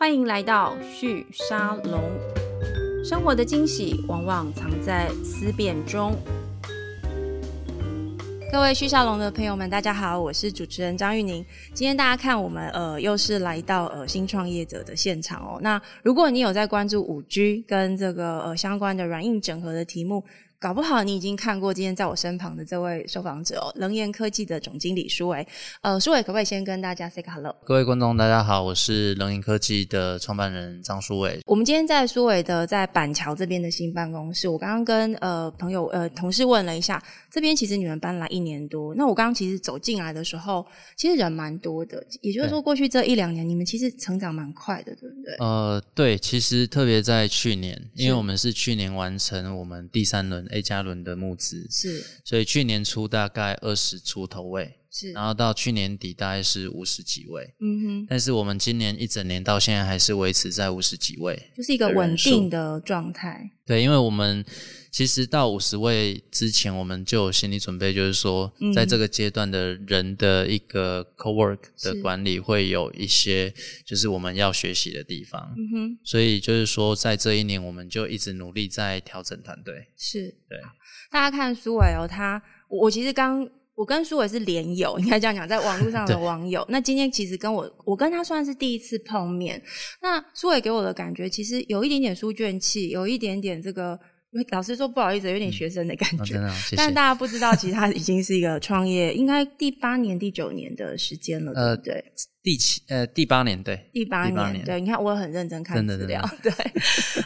欢迎来到旭沙龙。生活的惊喜往往藏在思辨中。各位旭沙龙的朋友们，大家好，我是主持人张玉宁。今天大家看我们呃，又是来到呃新创业者的现场哦。那如果你有在关注五 G 跟这个呃相关的软硬整合的题目，搞不好你已经看过今天在我身旁的这位受访者哦，能源科技的总经理舒伟。呃，舒伟可不可以先跟大家 say hello？各位观众，大家好，我是能源科技的创办人张舒伟。我们今天在舒伟的在板桥这边的新办公室，我刚刚跟呃朋友呃同事问了一下，这边其实你们搬来一年多，那我刚刚其实走进来的时候，其实人蛮多的，也就是说过去这一两年你们其实成长蛮快的，对不对？呃，对，其实特别在去年，因为我们是去年完成我们第三轮。A 加仑的募资是，所以去年初大概二十出头位，是，然后到去年底大概是五十几位，嗯哼，但是我们今年一整年到现在还是维持在五十几位，就是一个稳定的状态。对，因为我们其实到五十位之前，我们就有心理准备，就是说，在这个阶段的人的一个 co-work 的管理会有一些，就是我们要学习的地方。嗯哼，所以就是说，在这一年，我们就一直努力在调整团队。是，对。大家看苏伟哦，他我其实刚我跟苏伟是连友，应该这样讲，在网络上的网友。那今天其实跟我，我跟他算是第一次碰面。那苏伟给我的感觉，其实有一点点书卷气，有一点点这个。老师说不好意思，有点学生的感觉。但大家不知道，其实他已经是一个创业，应该第八年、第九年的时间了，对不对？第七呃，第八年对，第八年对。你看，我很认真看资料，对。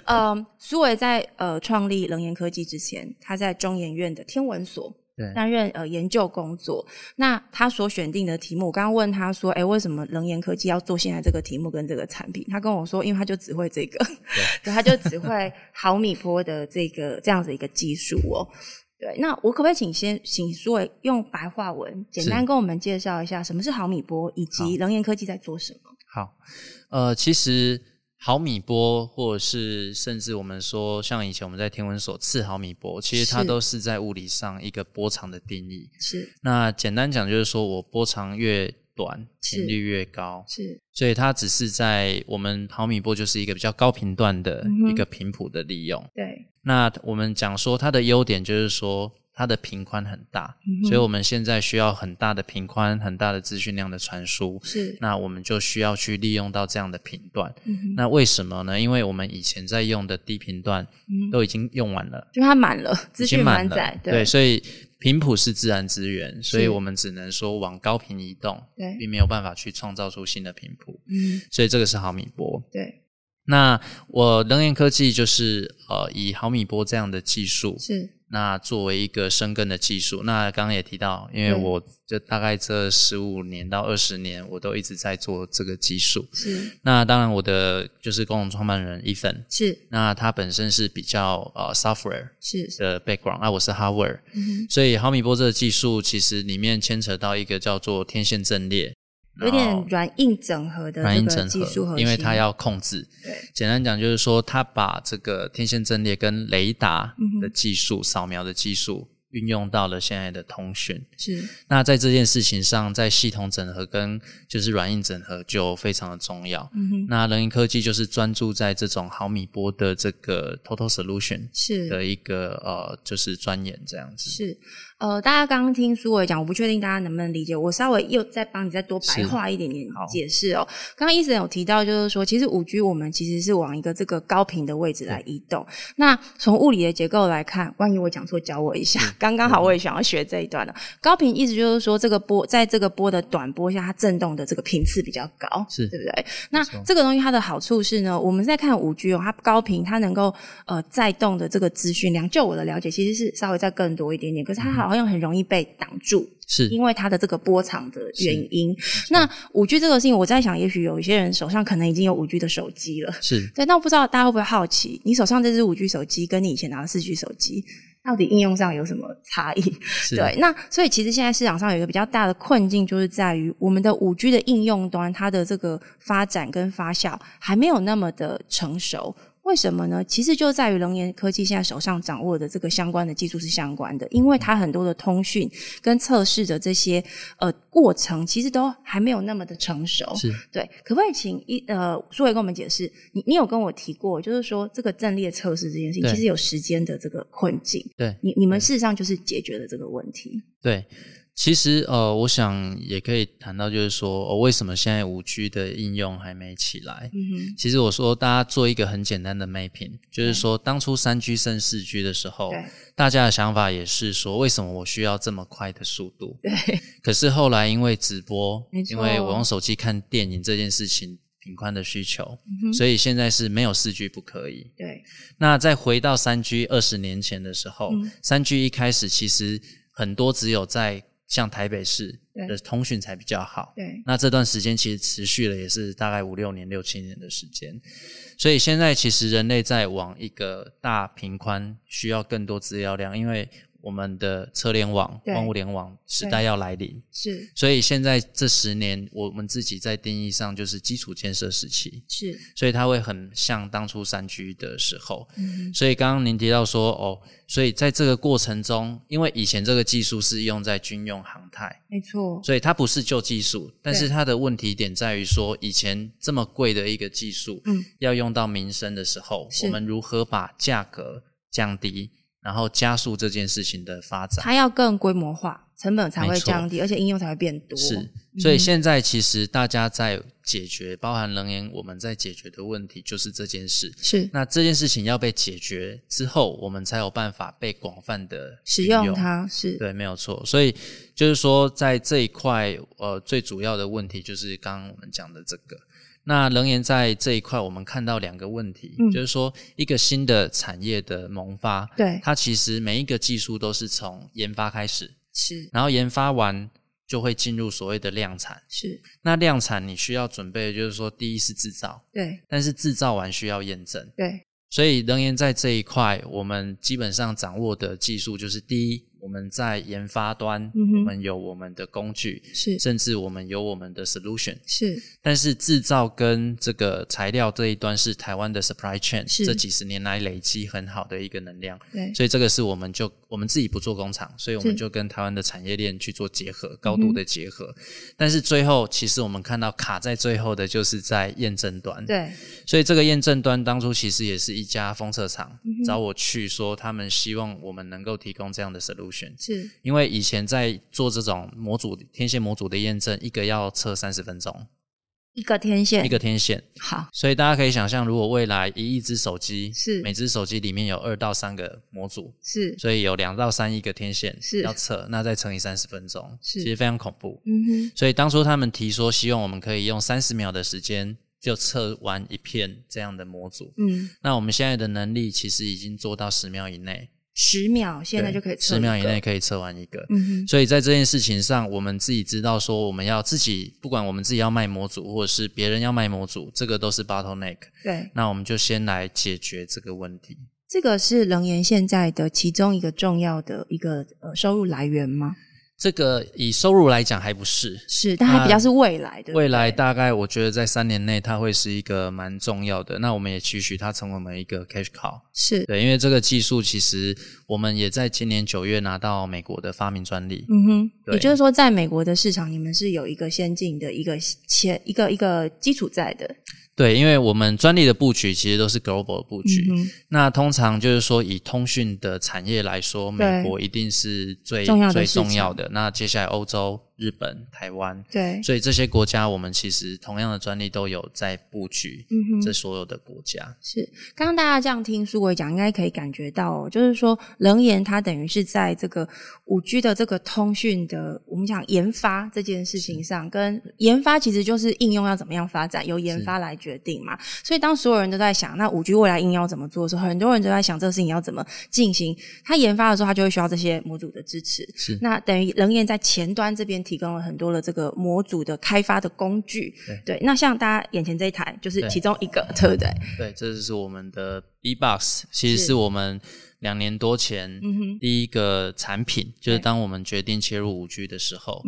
嗯，苏伟在呃创立能源科技之前，他在中研院的天文所。担任呃研究工作，那他所选定的题目，我刚刚问他说，哎，为什么能源科技要做现在这个题目跟这个产品？他跟我说，因为他就只会这个，对，他就只会毫米波的这个这样子一个技术哦。对，那我可不可以请先请苏伟用白话文简单跟我们介绍一下什么是毫米波，以及能源科技在做什么？好，呃，其实。毫米波，或者是甚至我们说，像以前我们在天文所次毫米波，其实它都是在物理上一个波长的定义。是。那简单讲就是说，我波长越短，频率越高。是。所以它只是在我们毫米波就是一个比较高频段的一个频谱的利用。对。那我们讲说它的优点就是说。它的频宽很大，所以我们现在需要很大的频宽、很大的资讯量的传输。是，那我们就需要去利用到这样的频段。那为什么呢？因为我们以前在用的低频段都已经用完了，就它满了，资讯满载。对，所以频谱是自然资源，所以我们只能说往高频移动，对，并没有办法去创造出新的频谱。嗯，所以这个是毫米波。对。那我能源科技就是呃，以毫米波这样的技术是。那作为一个生根的技术，那刚刚也提到，因为我就大概这十五年到二十年，我都一直在做这个技术。是。那当然，我的就是共同创办人伊芬。是。那他本身是比较呃 software 是的 background，那我是 hardware。嗯。所以毫米波这个技术其实里面牵扯到一个叫做天线阵列。有点软硬整合的这个技术因为它要控制。对，简单讲就是说，它把这个天线阵列跟雷达的技术、扫描的技术运用到了现在的通讯。是。那在这件事情上，在系统整合跟就是软硬整合就非常的重要。嗯哼。那人银科技就是专注在这种毫米波的这个 total solution 是的一个呃，就是钻研这样子。是。呃，大家刚刚听苏伟讲，我不确定大家能不能理解。我稍微又再帮你再多白话一点点解释哦。刚刚医生有提到，就是说，其实五 G 我们其实是往一个这个高频的位置来移动。那从物理的结构来看，万一我讲错，教我一下。刚刚好，我也想要学这一段的。高频意思就是说，这个波在这个波的短波下，它震动的这个频次比较高，是对不对？那这个东西它的好处是呢，我们在看五 G 哦，它高频它能够呃载动的这个资讯量，就我的了解，其实是稍微再更多一点点。可是它好。好像很容易被挡住，是因为它的这个波长的原因。那五 G 这个事情，我在想，也许有一些人手上可能已经有五 G 的手机了。是对，那我不知道大家会不会好奇，你手上这只五 G 手机跟你以前拿的四 G 手机，到底应用上有什么差异？对，那所以其实现在市场上有一个比较大的困境，就是在于我们的五 G 的应用端，它的这个发展跟发酵还没有那么的成熟。为什么呢？其实就在于龙岩科技现在手上掌握的这个相关的技术是相关的，因为它很多的通讯跟测试的这些呃过程，其实都还没有那么的成熟。是对，可不可以请一呃苏伟跟我们解释？你你有跟我提过，就是说这个阵列测试这件事情，其实有时间的这个困境。对，你你们事实上就是解决了这个问题。对。其实呃，我想也可以谈到，就是说，哦，为什么现在五 G 的应用还没起来？嗯哼。其实我说，大家做一个很简单的 mapping，就是说，当初三 G 升四 G 的时候，大家的想法也是说，为什么我需要这么快的速度？对。可是后来因为直播，因为我用手机看电影这件事情，频宽的需求，所以现在是没有四 G 不可以。对。那再回到三 G 二十年前的时候，三 G 一开始其实很多只有在像台北市的通讯才比较好，对。那这段时间其实持续了，也是大概五六年、六七年的时间。所以现在其实人类在往一个大平宽，需要更多资料量，因为。我们的车联网、光物联网时代要来临，是，所以现在这十年，我们自己在定义上就是基础建设时期，是，所以它会很像当初三 G 的时候，嗯，所以刚刚您提到说，哦，所以在这个过程中，因为以前这个技术是用在军用航太，没错，所以它不是旧技术，但是它的问题点在于说，以前这么贵的一个技术，嗯，要用到民生的时候，我们如何把价格降低？然后加速这件事情的发展，它要更规模化，成本才会降低，而且应用才会变多。是，所以现在其实大家在解决，包含能源，我们在解决的问题就是这件事。是，那这件事情要被解决之后，我们才有办法被广泛的使用它。是对，没有错。所以就是说，在这一块，呃，最主要的问题就是刚刚我们讲的这个。那能源在这一块，我们看到两个问题，就是说一个新的产业的萌发，对它其实每一个技术都是从研发开始，是，然后研发完就会进入所谓的量产，是。那量产你需要准备，就是说第一是制造，对，但是制造完需要验证，对。所以能源在这一块，我们基本上掌握的技术就是第一。我们在研发端，我们有我们的工具，是，甚至我们有我们的 solution，是。但是制造跟这个材料这一端是台湾的 supply chain，是这几十年来累积很好的一个能量，对。所以这个是我们就我们自己不做工厂，所以我们就跟台湾的产业链去做结合，高度的结合。但是最后，其实我们看到卡在最后的就是在验证端，对。所以这个验证端当初其实也是一家封测厂找我去说，他们希望我们能够提供这样的 solution。是。因为以前在做这种模组天线模组的验证，一个要测三十分钟，一个天线，一个天线。好，所以大家可以想象，如果未来一亿只手机，是。每只手机里面有二到三个模组，是，所以有两到三亿个天线是。要测，那再乘以三十分钟，是，其实非常恐怖。嗯哼，所以当初他们提说，希望我们可以用三十秒的时间就测完一片这样的模组。嗯，那我们现在的能力其实已经做到十秒以内。十秒，现在就可以测十秒以内可以测完一个。嗯所以在这件事情上，我们自己知道说，我们要自己不管我们自己要卖模组，或者是别人要卖模组，这个都是 bottleneck。对，那我们就先来解决这个问题。这个是能源现在的其中一个重要的一个呃收入来源吗？这个以收入来讲还不是，是，但它比较是未来的。未来大概我觉得在三年内，它会是一个蛮重要的。那我们也期许它成为我们一个 cash cow。是对，因为这个技术其实我们也在今年九月拿到美国的发明专利。嗯哼，也就是说，在美国的市场，你们是有一个先进的一个前一个一个基础在的。对，因为我们专利的布局其实都是 global 的布局。那通常就是说，以通讯的产业来说，美国一定是最最重要的。那接下来欧洲。日本、台湾，对，所以这些国家，我们其实同样的专利都有在布局。这所有的国家是刚刚大家这样听苏伟讲，应该可以感觉到，就是说，能源它等于是在这个五 G 的这个通讯的，我们讲研发这件事情上，跟研发其实就是应用要怎么样发展，由研发来决定嘛。所以当所有人都在想，那五 G 未来应用要怎么做的时候，很多人都在想这个事情要怎么进行。他研发的时候，他就会需要这些模组的支持。是那等于能源在前端这边。提供了很多的这个模组的开发的工具。对，那像大家眼前这一台就是其中一个，对不对？对，这就是我们的 B Box，其实是我们。两年多前，第一个产品就是当我们决定切入五 G 的时候，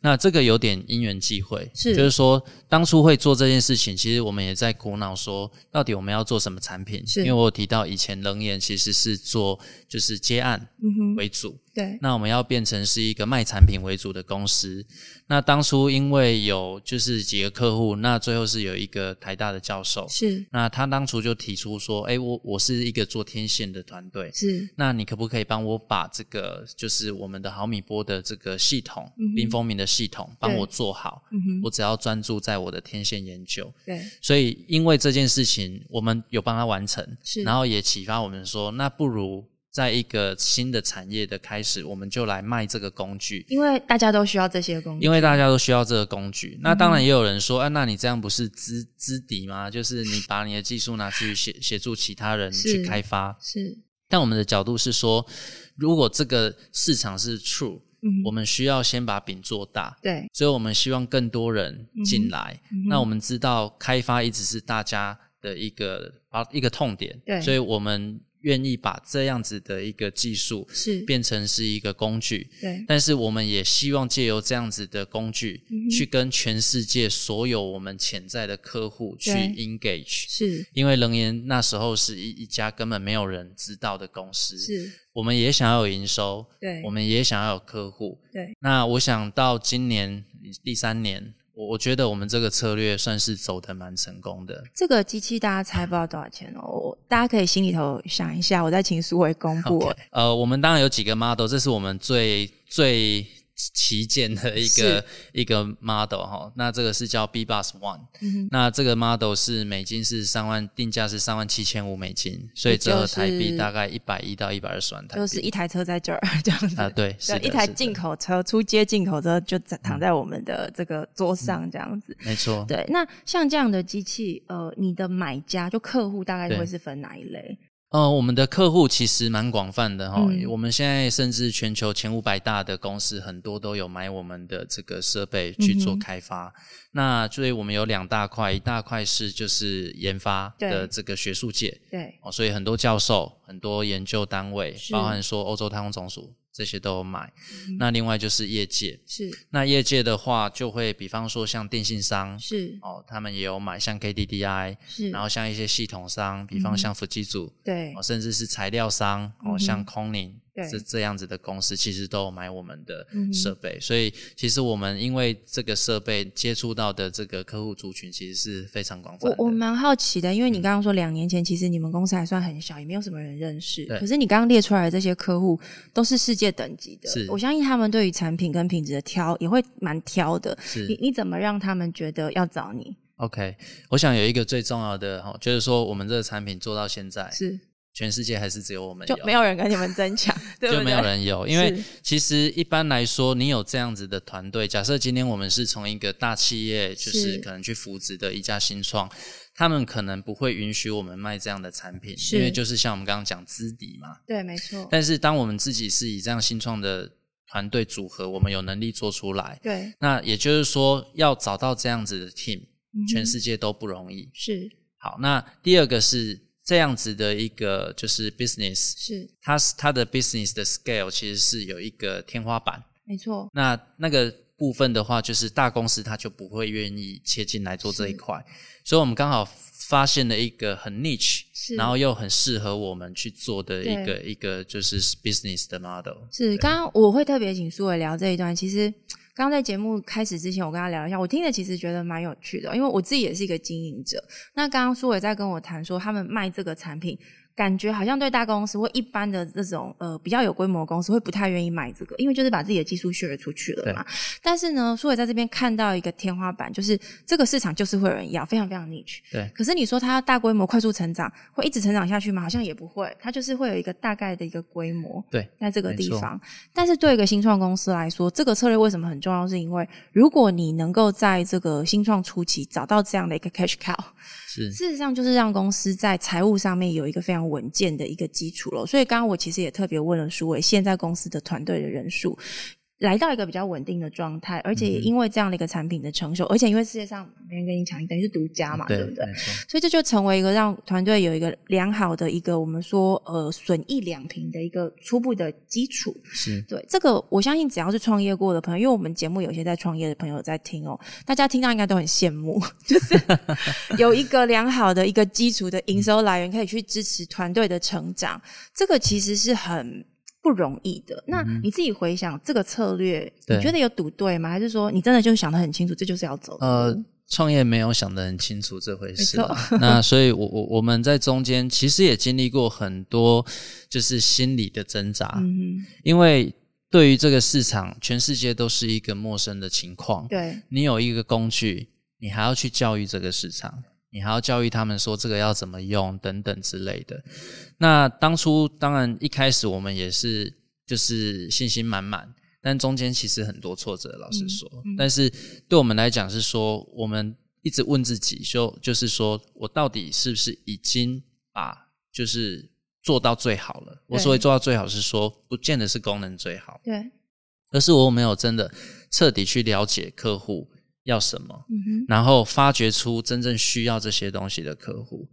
那这个有点因缘际会，就是说当初会做这件事情，其实我们也在苦恼说，到底我们要做什么产品？因为我有提到以前冷眼其实是做就是接案为主。对，那我们要变成是一个卖产品为主的公司。那当初因为有就是几个客户，那最后是有一个台大的教授，是那他当初就提出说，哎，我我是一个做天线的团队，是那你可不可以帮我把这个就是我们的毫米波的这个系统，冰风明的系统帮我做好？嗯我只要专注在我的天线研究。对，所以因为这件事情，我们有帮他完成，是然后也启发我们说，那不如。在一个新的产业的开始，我们就来卖这个工具，因为大家都需要这些工具。因为大家都需要这个工具，那当然也有人说，哎，那你这样不是资资敌吗？就是你把你的技术拿去协协助其他人去开发。是，但我们的角度是说，如果这个市场是 true，我们需要先把饼做大。对，所以我们希望更多人进来。那我们知道开发一直是大家的一个啊一个痛点。对，所以我们。愿意把这样子的一个技术是。变成是一个工具，对，但是我们也希望借由这样子的工具，去跟全世界所有我们潜在的客户去 engage，是，因为能源那时候是一一家根本没有人知道的公司，是，我们也想要有营收，对，我们也想要有客户，对，那我想到今年第三年。我我觉得我们这个策略算是走的蛮成功的。这个机器大家猜不到多少钱哦，大家可以心里头想一下，我再请苏伟公布。呃，我们当然有几个 model，这是我们最最。旗舰的一个一个 model 哈，那这个是叫 B Bus One，那这个 model 是美金是三万，定价是三万七千五美金，所以折合台币大概一百一到一百二十万台币。就是一台车在这儿这样子啊，对，是一台进口车，出街进口车就躺在我们的这个桌上这样子。没错，对。那像这样的机器，呃，你的买家就客户大概会是分哪一类？呃，我们的客户其实蛮广泛的哈，我们现在甚至全球前五百大的公司很多都有买我们的这个设备去做开发。那所以我们有两大块，一大块是就是研发的这个学术界，对，哦，所以很多教授、很多研究单位，包含说欧洲太空总署。这些都有买，那另外就是业界，是。那业界的话，就会比方说像电信商，是。哦，他们也有买，像 KDDI，是，然后像一些系统商，比方像福基组，对，甚至是材料商，哦，像空宁。是这样子的公司，其实都有买我们的设备，所以其实我们因为这个设备接触到的这个客户族群，其实是非常广泛。我我蛮好奇的，因为你刚刚说两年前其实你们公司还算很小，也没有什么人认识。可是你刚刚列出来的这些客户都是世界等级的，我相信他们对于产品跟品质的挑也会蛮挑的。你你怎么让他们觉得要找你？OK，我想有一个最重要的哈，就是说我们这个产品做到现在是。全世界还是只有我们有，就没有人跟你们争抢，就没有人有。因为其实一般来说，你有这样子的团队，假设今天我们是从一个大企业，就是可能去扶植的一家新创，他们可能不会允许我们卖这样的产品，因为就是像我们刚刚讲资底嘛。对，没错。但是当我们自己是以这样新创的团队组合，我们有能力做出来。对。那也就是说，要找到这样子的 team，全世界都不容易。是。好，那第二个是。这样子的一个就是 business，是它是它的 business 的 scale 其实是有一个天花板，没错。那那个部分的话，就是大公司它就不会愿意切进来做这一块，所以我们刚好发现了一个很 niche，然后又很适合我们去做的一个一个就是 business 的 model。是，刚刚我会特别请苏伟聊这一段，其实。刚在节目开始之前，我跟他聊一下，我听着其实觉得蛮有趣的，因为我自己也是一个经营者。那刚刚苏伟在跟我谈说，他们卖这个产品。感觉好像对大公司或一般的这种呃比较有规模的公司会不太愿意买这个，因为就是把自己的技术 share 出去了嘛。但是呢，苏伟在这边看到一个天花板，就是这个市场就是会有人要，非常非常 niche。对。可是你说它大规模快速成长，会一直成长下去吗？好像也不会，它就是会有一个大概的一个规模。对。在这个地方，但是对一个新创公司来说，这个策略为什么很重要？是因为如果你能够在这个新创初期找到这样的一个 cash cow 是。事实上，就是让公司在财务上面有一个非常稳健的一个基础了。所以，刚刚我其实也特别问了舒伟，现在公司的团队的人数来到一个比较稳定的状态，而且也因为这样的一个产品的成熟，而且因为世界上没人跟你抢，等于是独家嘛，对不对？所以这就成为一个让团队有一个良好的一个我们说呃损益两平的一个初步的基础。是对这个，我相信只要是创业过的朋友，因为我们节目有些在创业的朋友在听哦，大家听到应该都很羡慕，就是 有一个良好的一个基础的营收来源，可以去支持团队的成长。这个其实是很。不容易的。那你自己回想这个策略，你觉得有赌对吗？还是说你真的就想得很清楚，这就是要走？呃，创业没有想得很清楚这回事。那所以，我我我们在中间其实也经历过很多，就是心理的挣扎。嗯因为对于这个市场，全世界都是一个陌生的情况。对，你有一个工具，你还要去教育这个市场。你还要教育他们说这个要怎么用等等之类的。那当初当然一开始我们也是就是信心满满，但中间其实很多挫折，老实说。但是对我们来讲是说，我们一直问自己，就就是说我到底是不是已经把就是做到最好了？我所谓做到最好是说，不见得是功能最好，对，而是我没有真的彻底去了解客户。要什么？然后发掘出真正需要这些东西的客户。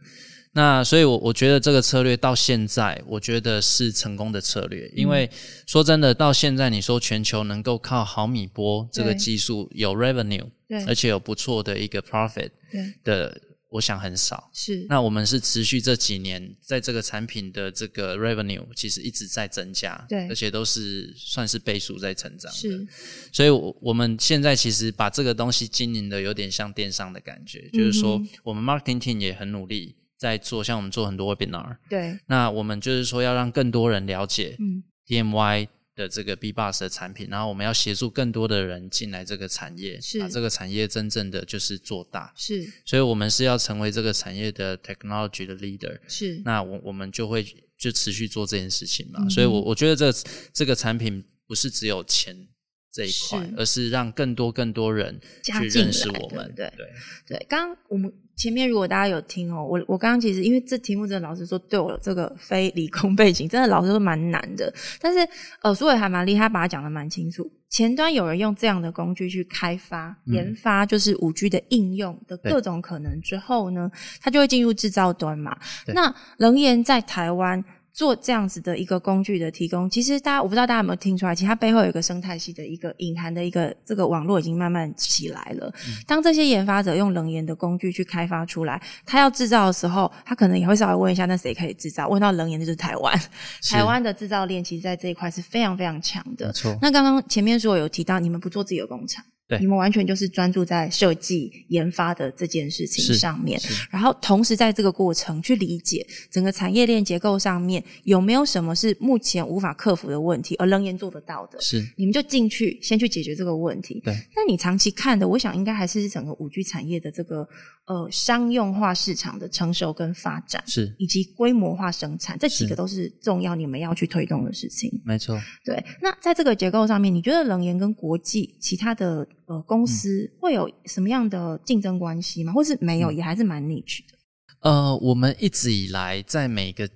那所以，我我觉得这个策略到现在，我觉得是成功的策略。因为说真的，到现在你说全球能够靠毫米波这个技术有 revenue，而且有不错的一个 profit 的。我想很少。是，那我们是持续这几年在这个产品的这个 revenue 其实一直在增加，对，而且都是算是倍数在成长是，所以，我我们现在其实把这个东西经营的有点像电商的感觉，就是说，我们 marketing team 也很努力在做，像我们做很多 webinar，对，那我们就是说要让更多人了解，嗯，DMY。的这个 B Bus 的产品，然后我们要协助更多的人进来这个产业，把这个产业真正的就是做大。是，所以我们是要成为这个产业的 technology 的 leader。是，那我我们就会就持续做这件事情嘛。所以，我我觉得这这个产品不是只有钱这一块，而是让更多更多人去认识我们。对对对，刚刚我们。前面如果大家有听哦，我我刚刚其实因为这题目真的老实说对我这个非理工背景真的老实说蛮难的，但是呃苏伟还蛮厉害，把它讲的蛮清楚。前端有人用这样的工具去开发研发，就是五 G 的应用的各种可能之后呢，它就会进入制造端嘛。那能源在台湾。做这样子的一个工具的提供，其实大家我不知道大家有没有听出来，其实它背后有一个生态系的一个隐含的一个这个网络已经慢慢起来了。当这些研发者用冷研的工具去开发出来，他要制造的时候，他可能也会稍微问一下，那谁可以制造？问到冷研就是台湾，台湾的制造链其实在这一块是非常非常强的。错。那刚刚前面说有提到，你们不做自己的工厂。你们完全就是专注在设计研发的这件事情上面，然后同时在这个过程去理解整个产业链结构上面有没有什么是目前无法克服的问题，而能研做得到的，是你们就进去先去解决这个问题。对，那你长期看的，我想应该还是整个五 G 产业的这个呃商用化市场的成熟跟发展，是以及规模化生产这几个都是重要你们要去推动的事情。没错，对。那在这个结构上面，你觉得冷研跟国际其他的？呃，公司会有什么样的竞争关系吗？或是没有，也还是蛮 niche 的。呃，我们一直以来在每个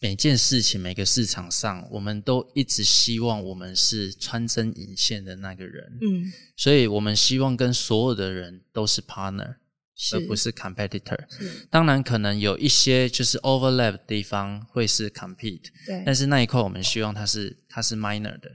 每件事情、每个市场上，我们都一直希望我们是穿针引线的那个人。嗯，所以我们希望跟所有的人都是 partner，而不是 competitor。是当然，可能有一些就是 overlap 的地方会是 compete，对，但是那一块我们希望它是它是 minor 的。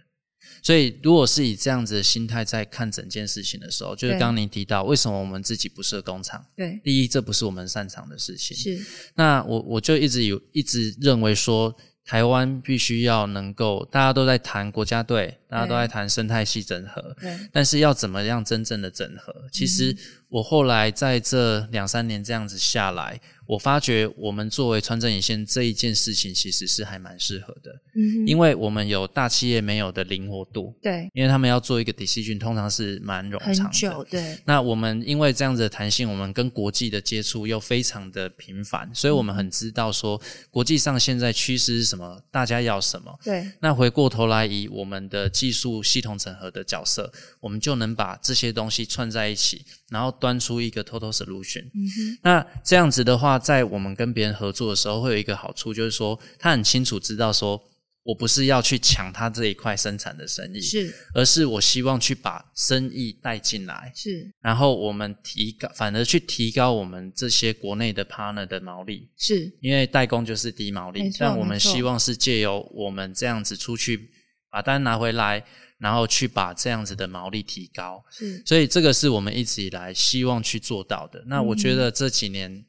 所以，如果是以这样子的心态在看整件事情的时候，就是刚刚您提到，为什么我们自己不设工厂？对，第一，这不是我们擅长的事情。是。那我我就一直有一直认为说，台湾必须要能够，大家都在谈国家队，大家都在谈生态系整合，对。但是要怎么样真正的整合？其实我后来在这两三年这样子下来。我发觉我们作为穿针引线这一件事情，其实是还蛮适合的，嗯，因为我们有大企业没有的灵活度，对，因为他们要做一个 decision，通常是蛮冗长的，对。那我们因为这样子的弹性，我们跟国际的接触又非常的频繁，所以我们很知道说国际上现在趋势是什么，大家要什么，对。那回过头来以我们的技术系统整合的角色，我们就能把这些东西串在一起，然后端出一个 total solution。嗯哼。那这样子的话。在我们跟别人合作的时候，会有一个好处，就是说他很清楚知道说我不是要去抢他这一块生产的生意，是，而是我希望去把生意带进来，是，然后我们提高，反而去提高我们这些国内的 partner 的毛利，是因为代工就是低毛利，但我们希望是借由我们这样子出去把单拿回来，然后去把这样子的毛利提高，是，所以这个是我们一直以来希望去做到的。那我觉得这几年。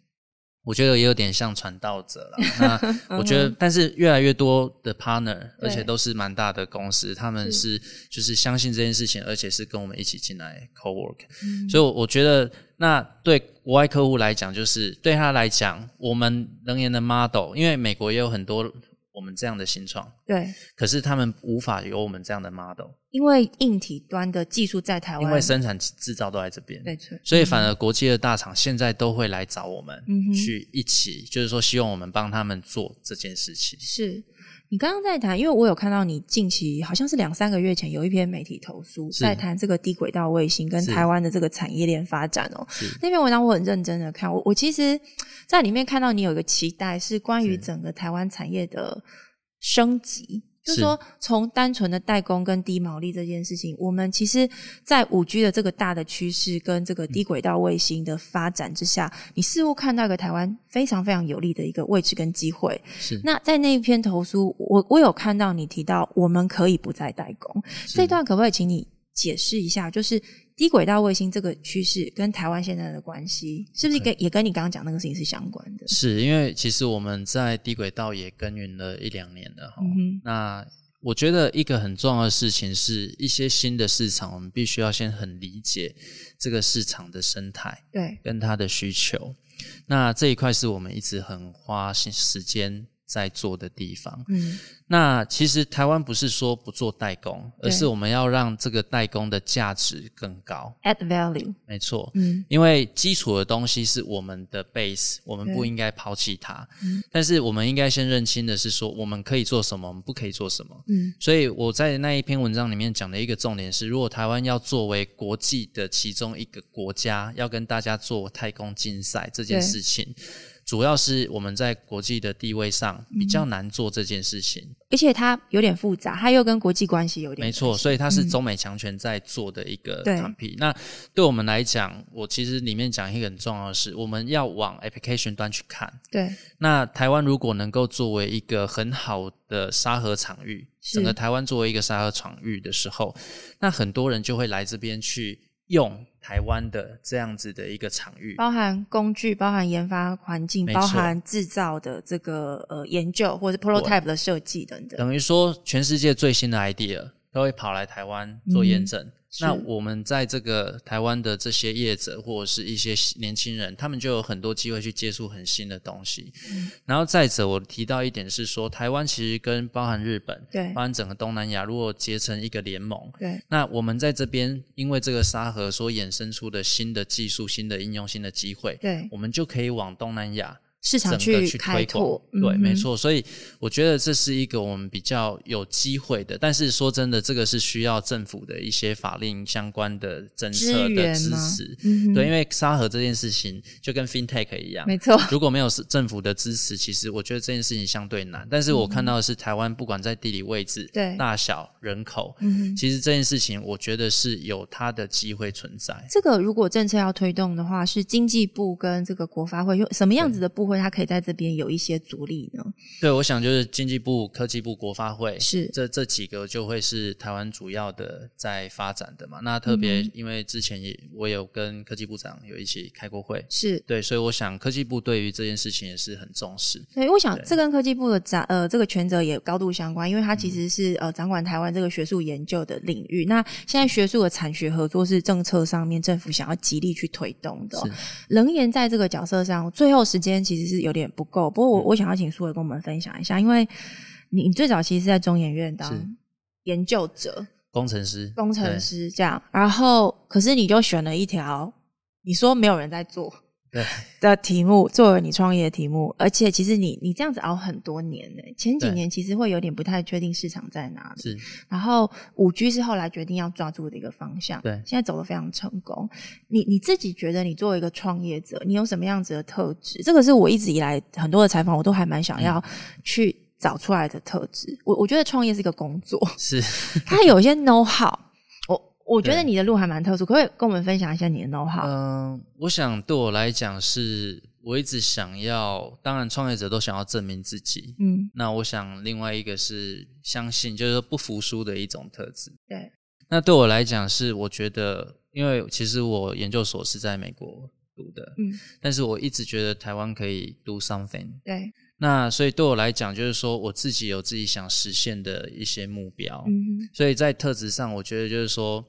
我觉得也有点像传道者了。那我觉得，但是越来越多的 partner，而且都是蛮大的公司，他们是就是相信这件事情，而且是跟我们一起进来 co work。所以，我觉得那对国外客户来讲，就是对他来讲，我们能源的 model，因为美国也有很多。我们这样的新创，对，可是他们无法有我们这样的 model，因为硬体端的技术在台湾，因为生产制造都在这边，没错，所以反而国际的大厂现在都会来找我们，去一起，就是说希望我们帮他们做这件事情。是你刚刚在谈，因为我有看到你近期好像是两三个月前有一篇媒体投诉，在谈这个低轨道卫星跟台湾的这个产业链发展哦。那篇文章我很认真的看，我我其实。在里面看到你有一个期待，是关于整个台湾产业的升级，就是说从单纯的代工跟低毛利这件事情，我们其实，在五 G 的这个大的趋势跟这个低轨道卫星的发展之下，你似乎看到一个台湾非常非常有利的一个位置跟机会。是那在那一篇投书，我我有看到你提到我们可以不再代工，这段可不可以请你解释一下？就是。低轨道卫星这个趋势跟台湾现在的关系，是不是跟也跟你刚刚讲那个事情是相关的？是因为其实我们在低轨道也耕耘了一两年了哈。那我觉得一个很重要的事情是一些新的市场，我们必须要先很理解这个市场的生态，对，跟它的需求。那这一块是我们一直很花心时间。在做的地方，嗯，那其实台湾不是说不做代工，而是我们要让这个代工的价值更高，add value，没错，嗯，因为基础的东西是我们的 base，我们不应该抛弃它，嗯，但是我们应该先认清的是说，我们可以做什么，我们不可以做什么，嗯，所以我在那一篇文章里面讲的一个重点是，如果台湾要作为国际的其中一个国家，要跟大家做太空竞赛这件事情。主要是我们在国际的地位上比较难做这件事情，而且它有点复杂，它又跟国际关系有点没错，所以它是中美强权在做的一个产品。那对我们来讲，我其实里面讲一个很重要的是，我们要往 application 端去看。对，那台湾如果能够作为一个很好的沙盒场域，整个台湾作为一个沙盒场域的时候，那很多人就会来这边去用。台湾的这样子的一个场域，包含工具、包含研发环境、包含制造的这个呃研究或者 prototype 的设计等等，等于说全世界最新的 idea 都会跑来台湾做验证。那我们在这个台湾的这些业者或者是一些年轻人，他们就有很多机会去接触很新的东西。然后再者，我提到一点是说，台湾其实跟包含日本，对，包含整个东南亚，如果结成一个联盟，对，那我们在这边因为这个沙盒所衍生出的新的技术、新的应用、新的机会，对，我们就可以往东南亚。市场去开拓，对，没错，所以我觉得这是一个我们比较有机会的。但是说真的，这个是需要政府的一些法令相关的政策的支持。对，因为沙盒这件事情就跟 FinTech 一样，没错。如果没有政府的支持，其实我觉得这件事情相对难。但是我看到的是台湾，不管在地理位置、对大小、人口，嗯其实这件事情我觉得是有它的机会存在。这个如果政策要推动的话，是经济部跟这个国发会用什么样子的部会？它可以在这边有一些阻力呢。对，我想就是经济部、科技部、国发会是这这几个就会是台湾主要的在发展的嘛。那特别因为之前也我有跟科技部长有一起开过会，是对，所以我想科技部对于这件事情也是很重视。对，我想这跟科技部的掌呃这个权责也高度相关，因为它其实是呃掌管台湾这个学术研究的领域。那现在学术的产学合作是政策上面政府想要极力去推动的。人言在这个角色上，最后时间其实是有点。不够，不过我我想要请苏伟跟我们分享一下，因为你最早其实是在中研院当研究者、工程师、工程师这样，然后可是你就选了一条，你说没有人在做。的题目作为你创业的题目，而且其实你你这样子熬很多年呢。前几年其实会有点不太确定市场在哪里，是。然后五 G 是后来决定要抓住的一个方向，对。现在走的非常成功。你你自己觉得你作为一个创业者，你有什么样子的特质？这个是我一直以来很多的采访，我都还蛮想要去找出来的特质。我我觉得创业是一个工作，是它有一些 know how。我我觉得你的路还蛮特殊，可不可以跟我们分享一下你的 know how？嗯，我想对我来讲是。我一直想要，当然创业者都想要证明自己。嗯，那我想另外一个是相信，就是说不服输的一种特质。对。那对我来讲是，我觉得，因为其实我研究所是在美国读的，嗯，但是我一直觉得台湾可以 do something。对。那所以对我来讲，就是说我自己有自己想实现的一些目标。嗯。所以在特质上，我觉得就是说，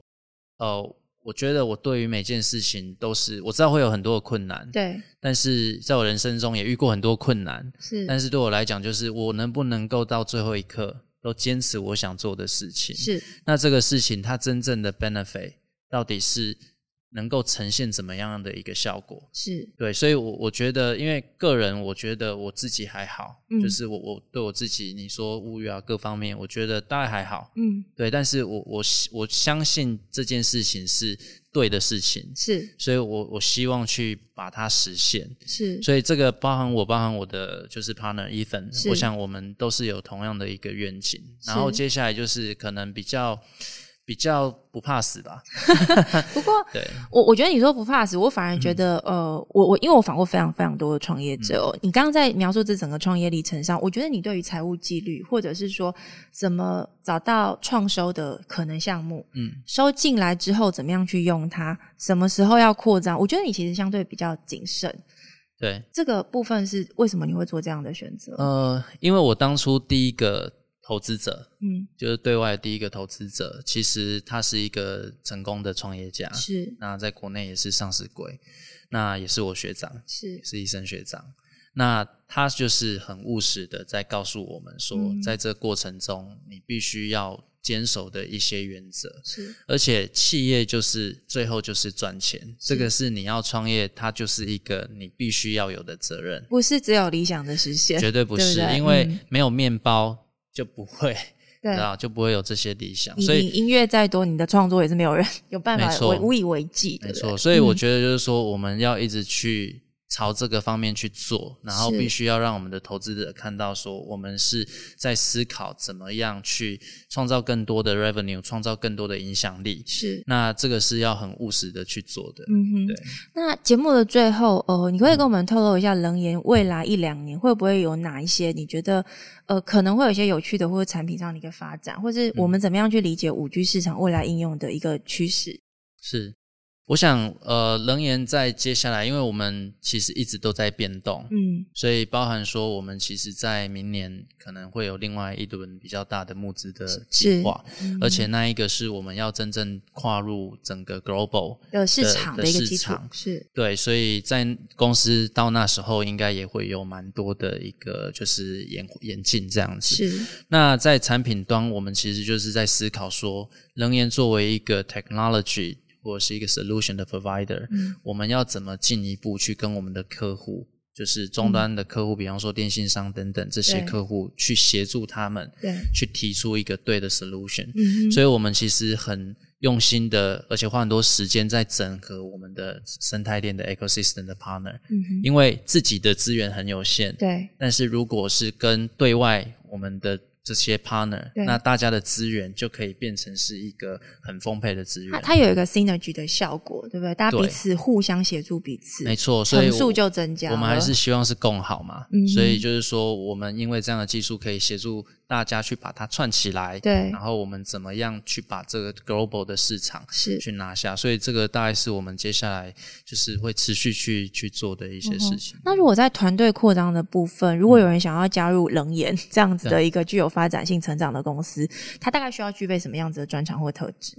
哦。我觉得我对于每件事情都是我知道会有很多的困难，对，但是在我人生中也遇过很多困难，是，但是对我来讲，就是我能不能够到最后一刻都坚持我想做的事情，是，那这个事情它真正的 benefit 到底是？能够呈现怎么样的一个效果？是对，所以，我我觉得，因为个人，我觉得我自己还好，就是我我对我自己，你说物欲啊各方面，我觉得大概还好，嗯，对。但是我我我相信这件事情是对的事情，是，所以我我希望去把它实现，是。所以这个包含我，包含我的就是 partner Ethan，我想我们都是有同样的一个愿景。然后接下来就是可能比较。比较不怕死吧，不过，对我我觉得你说不怕死，我反而觉得，呃，我我因为我访过非常非常多的创业者哦，你刚刚在描述这整个创业历程上，我觉得你对于财务纪律，或者是说怎么找到创收的可能项目，嗯，收进来之后怎么样去用它，什么时候要扩张，我觉得你其实相对比较谨慎。对这个部分是为什么你会做这样的选择？呃，因为我当初第一个。投资者，嗯，就是对外第一个投资者，其实他是一个成功的创业家，是。那在国内也是上市鬼，那也是我学长，是，是医生学长。那他就是很务实的在告诉我们说，在这过程中，你必须要坚守的一些原则，是。而且企业就是最后就是赚钱，这个是你要创业，它就是一个你必须要有的责任，不是只有理想的实现，绝对不是，因为没有面包。就不会，对啊，就不会有这些理想。所以音乐再多，你的创作也是没有人有办法无以为继。没错，所以我觉得就是说，我们要一直去。朝这个方面去做，然后必须要让我们的投资者看到，说我们是在思考怎么样去创造更多的 revenue，创造更多的影响力。是，那这个是要很务实的去做的。嗯哼，对。那节目的最后，呃，你可以跟我们透露一下，冷言未来一两年会不会有哪一些你觉得呃可能会有一些有趣的或者产品上的一个发展，或是我们怎么样去理解五 G 市场未来应用的一个趋势？是。我想，呃，能源在接下来，因为我们其实一直都在变动，嗯，所以包含说，我们其实，在明年可能会有另外一轮比较大的募资的计划，而且那一个是我们要真正跨入整个 global 的市场的市场，是对，所以在公司到那时候，应该也会有蛮多的一个就是演演进这样子。是，那在产品端，我们其实就是在思考说，能源作为一个 technology。或是一个 solution 的 provider，我们要怎么进一步去跟我们的客户，就是终端的客户，比方说电信商等等这些客户，去协助他们，去提出一个对的 solution。嗯所以，我们其实很用心的，而且花很多时间在整合我们的生态链的 ecosystem 的 partner。嗯因为自己的资源很有限，对。但是如果是跟对外我们的这些 partner，那大家的资源就可以变成是一个很丰沛的资源。它有一个 synergy 的效果，对不对？大家彼此互相协助彼此，没错，所以数就增加。我们还是希望是共好嘛，嗯所以就是说，我们因为这样的技术可以协助。大家去把它串起来，对，然后我们怎么样去把这个 global 的市场是去拿下？所以这个大概是我们接下来就是会持续去去做的一些事情。那如果在团队扩张的部分，如果有人想要加入冷眼这样子的一个具有发展性成长的公司，它大概需要具备什么样子的专长或特质？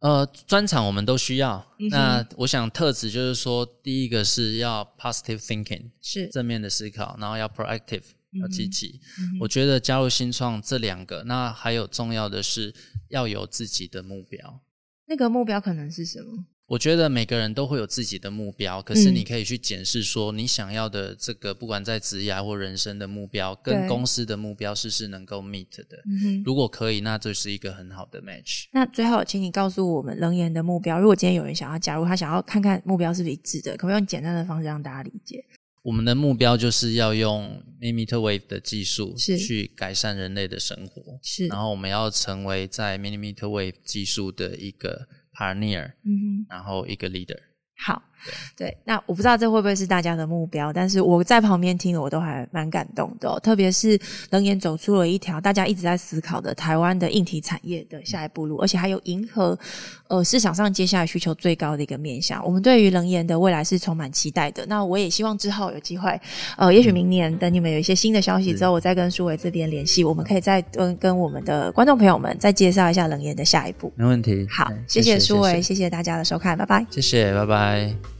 呃，专长我们都需要。那我想特质就是说，第一个是要 positive thinking，是正面的思考，然后要 proactive。要积极，我觉得加入新创这两个，那还有重要的是要有自己的目标。那个目标可能是什么？我觉得每个人都会有自己的目标，可是你可以去检视说，你想要的这个，不管在职业或人生的目标，跟公司的目标是是能够 meet 的。如果可以，那这是一个很好的 match。那最后，请你告诉我们冷言的目标。如果今天有人想要加入，他想要看看目标是不是一致的，可不可以用简单的方式让大家理解？我们的目标就是要用 millimeter wave 的技术去改善人类的生活，是。然后我们要成为在 millimeter wave 技术的一个 pioneer，嗯哼，然后一个 leader。好。对，那我不知道这会不会是大家的目标，但是我在旁边听了，我都还蛮感动的。特别是冷眼走出了一条大家一直在思考的台湾的硬体产业的下一步路，而且还有迎合呃市场上接下来需求最高的一个面向。我们对于冷眼的未来是充满期待的。那我也希望之后有机会，呃，也许明年等你们有一些新的消息之后，我再跟苏伟这边联系，我们可以再跟跟我们的观众朋友们再介绍一下冷眼的下一步。没问题。好，谢谢苏伟，谢谢大家的收看，拜拜。谢谢，拜拜。